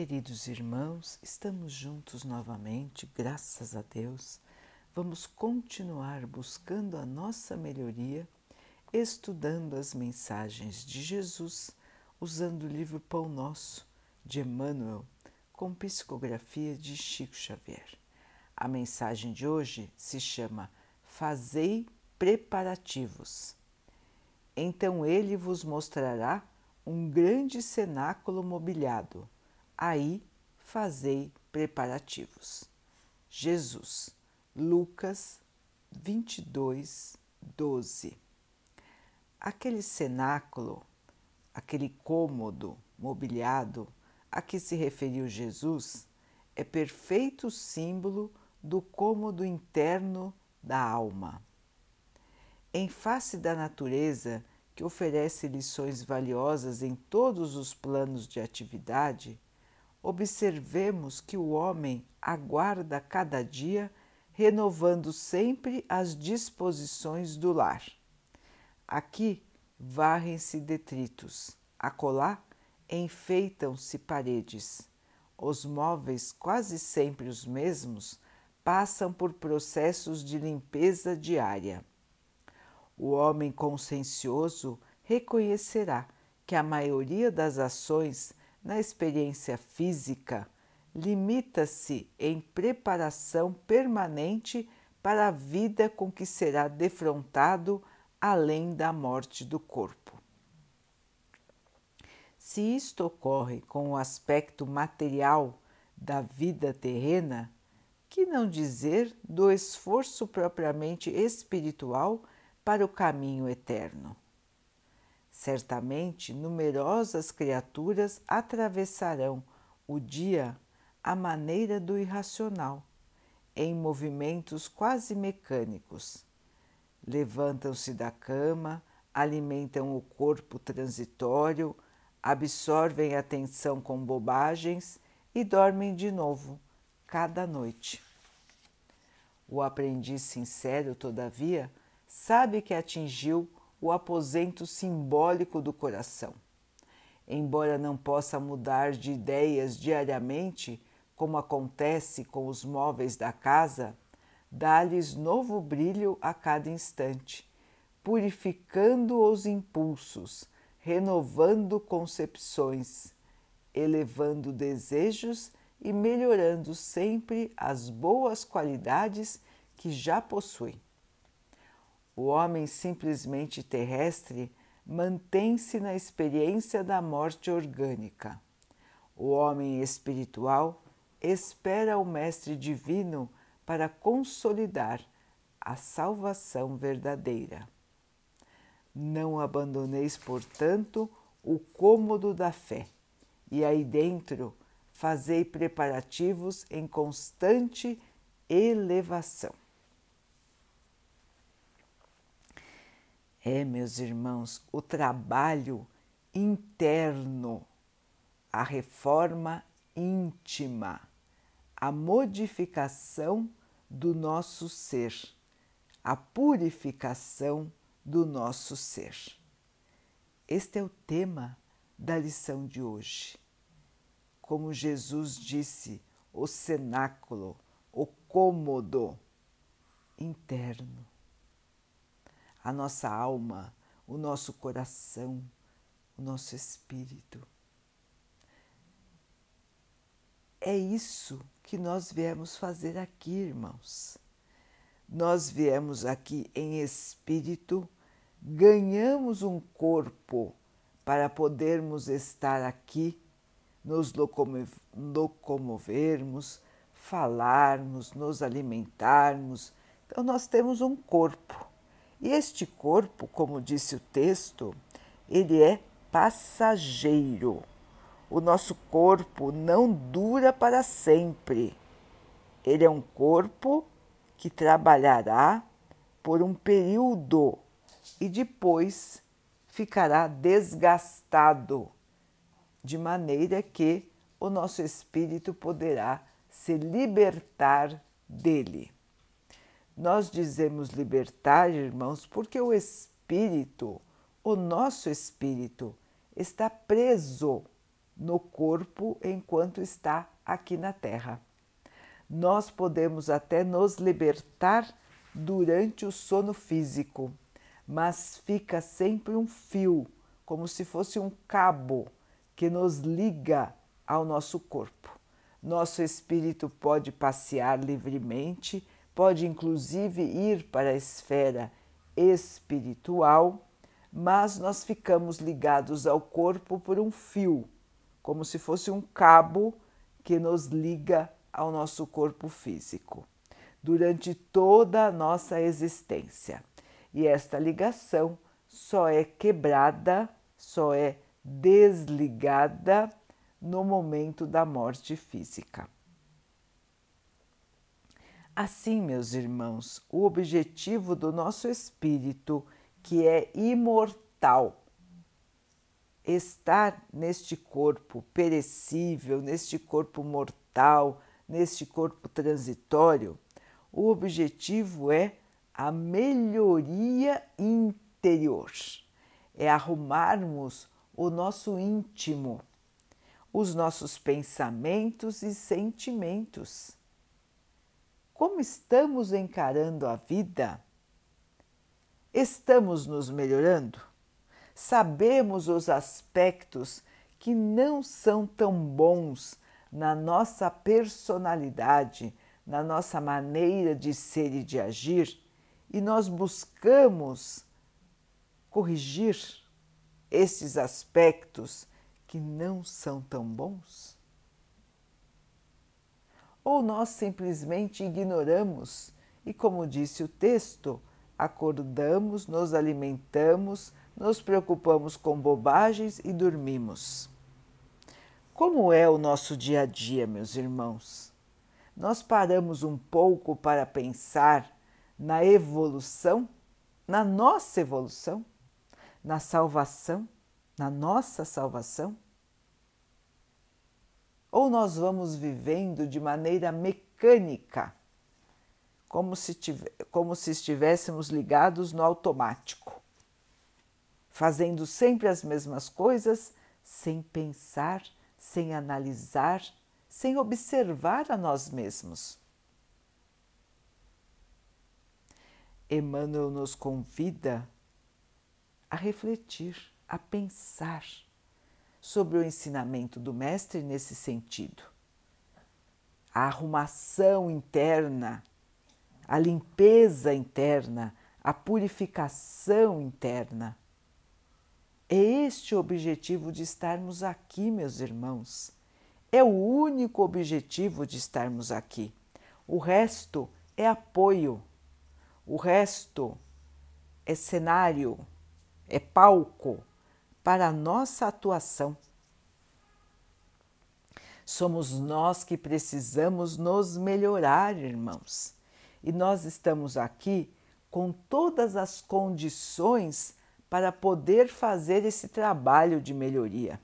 Queridos irmãos, estamos juntos novamente, graças a Deus. Vamos continuar buscando a nossa melhoria, estudando as mensagens de Jesus, usando o livro Pão Nosso de Emmanuel, com psicografia de Chico Xavier. A mensagem de hoje se chama Fazei preparativos. Então ele vos mostrará um grande cenáculo mobiliado aí fazei preparativos. Jesus, Lucas 22, 12. Aquele cenáculo, aquele cômodo mobiliado a que se referiu Jesus, é perfeito símbolo do cômodo interno da alma. Em face da natureza que oferece lições valiosas em todos os planos de atividade, observemos que o homem aguarda cada dia, renovando sempre as disposições do lar. Aqui varrem-se detritos, acolá enfeitam-se paredes. Os móveis, quase sempre os mesmos, passam por processos de limpeza diária. O homem consciencioso reconhecerá que a maioria das ações na experiência física, limita-se em preparação permanente para a vida com que será defrontado além da morte do corpo. Se isto ocorre com o aspecto material da vida terrena, que não dizer do esforço propriamente espiritual para o caminho eterno? Certamente numerosas criaturas atravessarão o dia à maneira do irracional, em movimentos quase mecânicos. Levantam-se da cama, alimentam o corpo transitório, absorvem a atenção com bobagens e dormem de novo, cada noite. O aprendiz sincero, todavia, sabe que atingiu o aposento simbólico do coração. Embora não possa mudar de ideias diariamente, como acontece com os móveis da casa, dá-lhes novo brilho a cada instante, purificando os impulsos, renovando concepções, elevando desejos e melhorando sempre as boas qualidades que já possui. O homem simplesmente terrestre mantém-se na experiência da morte orgânica. O homem espiritual espera o Mestre Divino para consolidar a salvação verdadeira. Não abandoneis, portanto, o cômodo da fé, e aí dentro fazei preparativos em constante elevação. É, meus irmãos, o trabalho interno, a reforma íntima, a modificação do nosso ser, a purificação do nosso ser. Este é o tema da lição de hoje. Como Jesus disse, o cenáculo, o cômodo interno a nossa alma, o nosso coração, o nosso espírito. É isso que nós viemos fazer aqui, irmãos. Nós viemos aqui em espírito, ganhamos um corpo para podermos estar aqui, nos locomovermos, falarmos, nos alimentarmos. Então, nós temos um corpo e este corpo, como disse o texto, ele é passageiro. O nosso corpo não dura para sempre. Ele é um corpo que trabalhará por um período e depois ficará desgastado, de maneira que o nosso espírito poderá se libertar dele. Nós dizemos libertar, irmãos, porque o espírito, o nosso espírito, está preso no corpo enquanto está aqui na Terra. Nós podemos até nos libertar durante o sono físico, mas fica sempre um fio, como se fosse um cabo que nos liga ao nosso corpo. Nosso espírito pode passear livremente, pode inclusive ir para a esfera espiritual, mas nós ficamos ligados ao corpo por um fio como se fosse um cabo que nos liga ao nosso corpo físico durante toda a nossa existência. E esta ligação só é quebrada, só é desligada no momento da morte física. Assim, meus irmãos, o objetivo do nosso espírito, que é imortal, estar neste corpo perecível, neste corpo mortal, neste corpo transitório, o objetivo é a melhoria interior, é arrumarmos o nosso íntimo, os nossos pensamentos e sentimentos. Como estamos encarando a vida? Estamos nos melhorando? sabemos os aspectos que não são tão bons na nossa personalidade, na nossa maneira de ser e de agir, e nós buscamos corrigir esses aspectos que não são tão bons? Ou nós simplesmente ignoramos e, como disse o texto, acordamos, nos alimentamos, nos preocupamos com bobagens e dormimos. Como é o nosso dia a dia, meus irmãos? Nós paramos um pouco para pensar na evolução, na nossa evolução, na salvação, na nossa salvação? Ou nós vamos vivendo de maneira mecânica, como se, como se estivéssemos ligados no automático? fazendo sempre as mesmas coisas, sem pensar, sem analisar, sem observar a nós mesmos. Emmanuel nos convida a refletir, a pensar sobre o ensinamento do Mestre nesse sentido. A arrumação interna, a limpeza interna, a purificação interna é este o objetivo de estarmos aqui, meus irmãos. É o único objetivo de estarmos aqui. O resto é apoio, o resto é cenário, é palco para a nossa atuação. Somos nós que precisamos nos melhorar, irmãos, e nós estamos aqui com todas as condições para poder fazer esse trabalho de melhoria.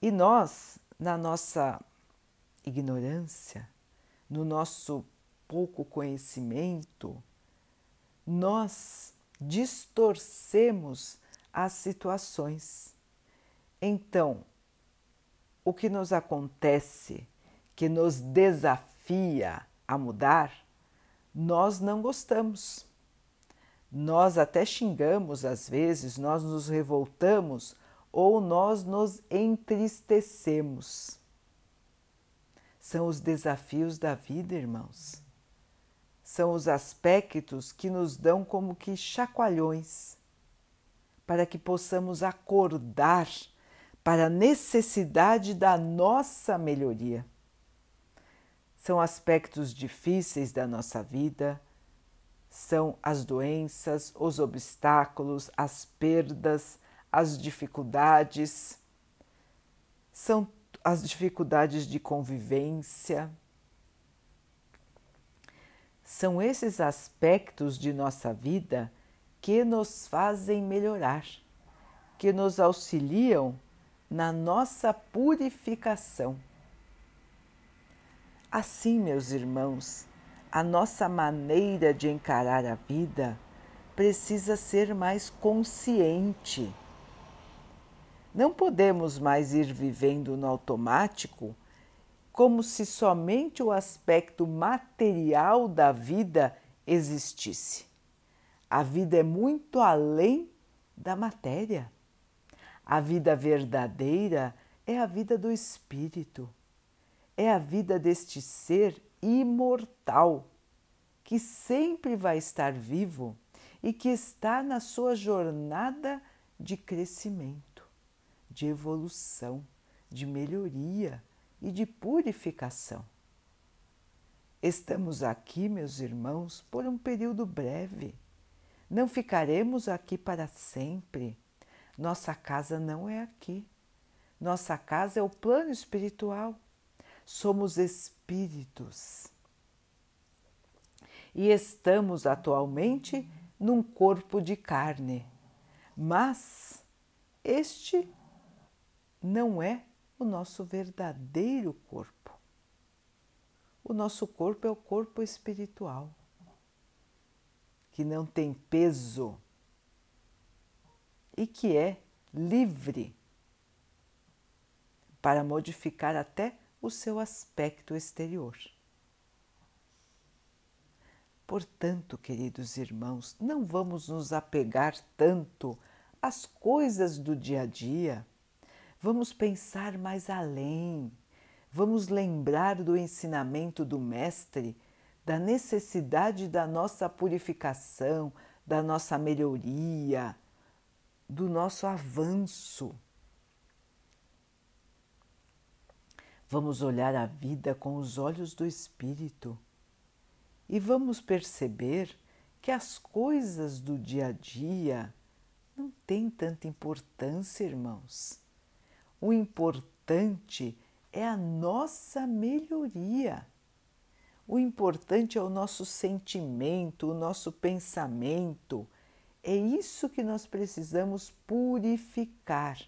E nós, na nossa ignorância, no nosso pouco conhecimento, nós distorcemos as situações. Então, o que nos acontece, que nos desafia a mudar, nós não gostamos nós até xingamos às vezes, nós nos revoltamos ou nós nos entristecemos. São os desafios da vida, irmãos. São os aspectos que nos dão como que chacoalhões para que possamos acordar para a necessidade da nossa melhoria. São aspectos difíceis da nossa vida são as doenças, os obstáculos, as perdas, as dificuldades, são as dificuldades de convivência. São esses aspectos de nossa vida que nos fazem melhorar, que nos auxiliam na nossa purificação. Assim, meus irmãos, a nossa maneira de encarar a vida precisa ser mais consciente. Não podemos mais ir vivendo no automático como se somente o aspecto material da vida existisse. A vida é muito além da matéria. A vida verdadeira é a vida do espírito, é a vida deste ser imortal que sempre vai estar vivo e que está na sua jornada de crescimento, de evolução, de melhoria e de purificação. Estamos aqui, meus irmãos, por um período breve. Não ficaremos aqui para sempre. Nossa casa não é aqui. Nossa casa é o plano espiritual. Somos espíritos. E estamos atualmente num corpo de carne. Mas este não é o nosso verdadeiro corpo. O nosso corpo é o corpo espiritual, que não tem peso e que é livre para modificar até o seu aspecto exterior. Portanto, queridos irmãos, não vamos nos apegar tanto às coisas do dia a dia Vamos pensar mais além, vamos lembrar do ensinamento do Mestre, da necessidade da nossa purificação, da nossa melhoria, do nosso avanço. Vamos olhar a vida com os olhos do Espírito e vamos perceber que as coisas do dia a dia não têm tanta importância, irmãos. O importante é a nossa melhoria. O importante é o nosso sentimento, o nosso pensamento. É isso que nós precisamos purificar,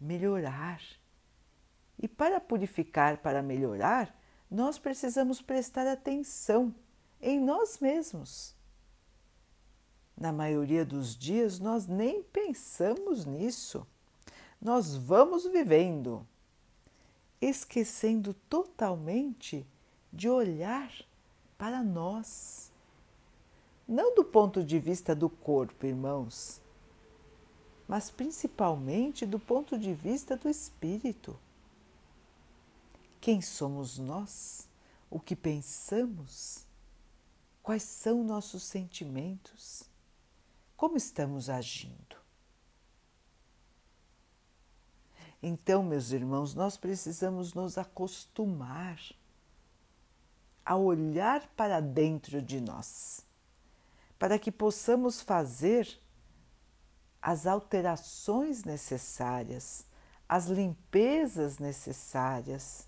melhorar. E para purificar, para melhorar, nós precisamos prestar atenção em nós mesmos. Na maioria dos dias, nós nem pensamos nisso nós vamos vivendo, esquecendo totalmente de olhar para nós. Não do ponto de vista do corpo, irmãos, mas principalmente do ponto de vista do espírito. Quem somos nós? O que pensamos? Quais são nossos sentimentos? Como estamos agindo? Então, meus irmãos, nós precisamos nos acostumar a olhar para dentro de nós, para que possamos fazer as alterações necessárias, as limpezas necessárias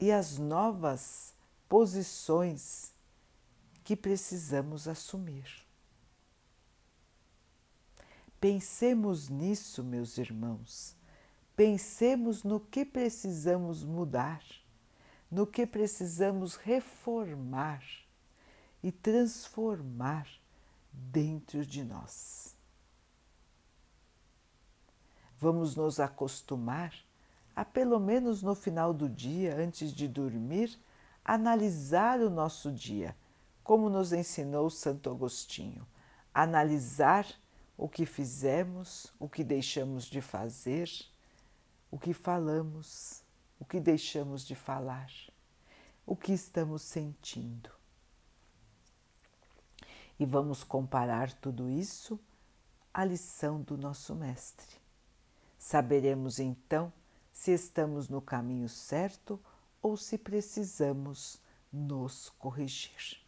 e as novas posições que precisamos assumir. Pensemos nisso, meus irmãos. Pensemos no que precisamos mudar, no que precisamos reformar e transformar dentro de nós. Vamos nos acostumar a, pelo menos no final do dia, antes de dormir, analisar o nosso dia, como nos ensinou Santo Agostinho. Analisar o que fizemos, o que deixamos de fazer, o que falamos, o que deixamos de falar, o que estamos sentindo. E vamos comparar tudo isso à lição do nosso Mestre. Saberemos então se estamos no caminho certo ou se precisamos nos corrigir.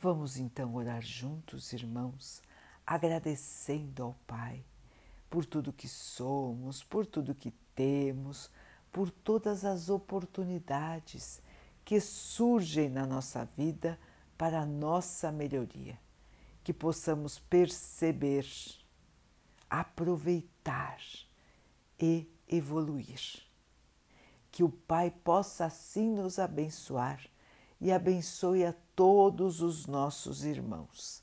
Vamos então orar juntos, irmãos, agradecendo ao Pai por tudo que somos, por tudo que temos, por todas as oportunidades que surgem na nossa vida para a nossa melhoria, que possamos perceber, aproveitar e evoluir. Que o Pai possa assim nos abençoar e abençoe a todos os nossos irmãos.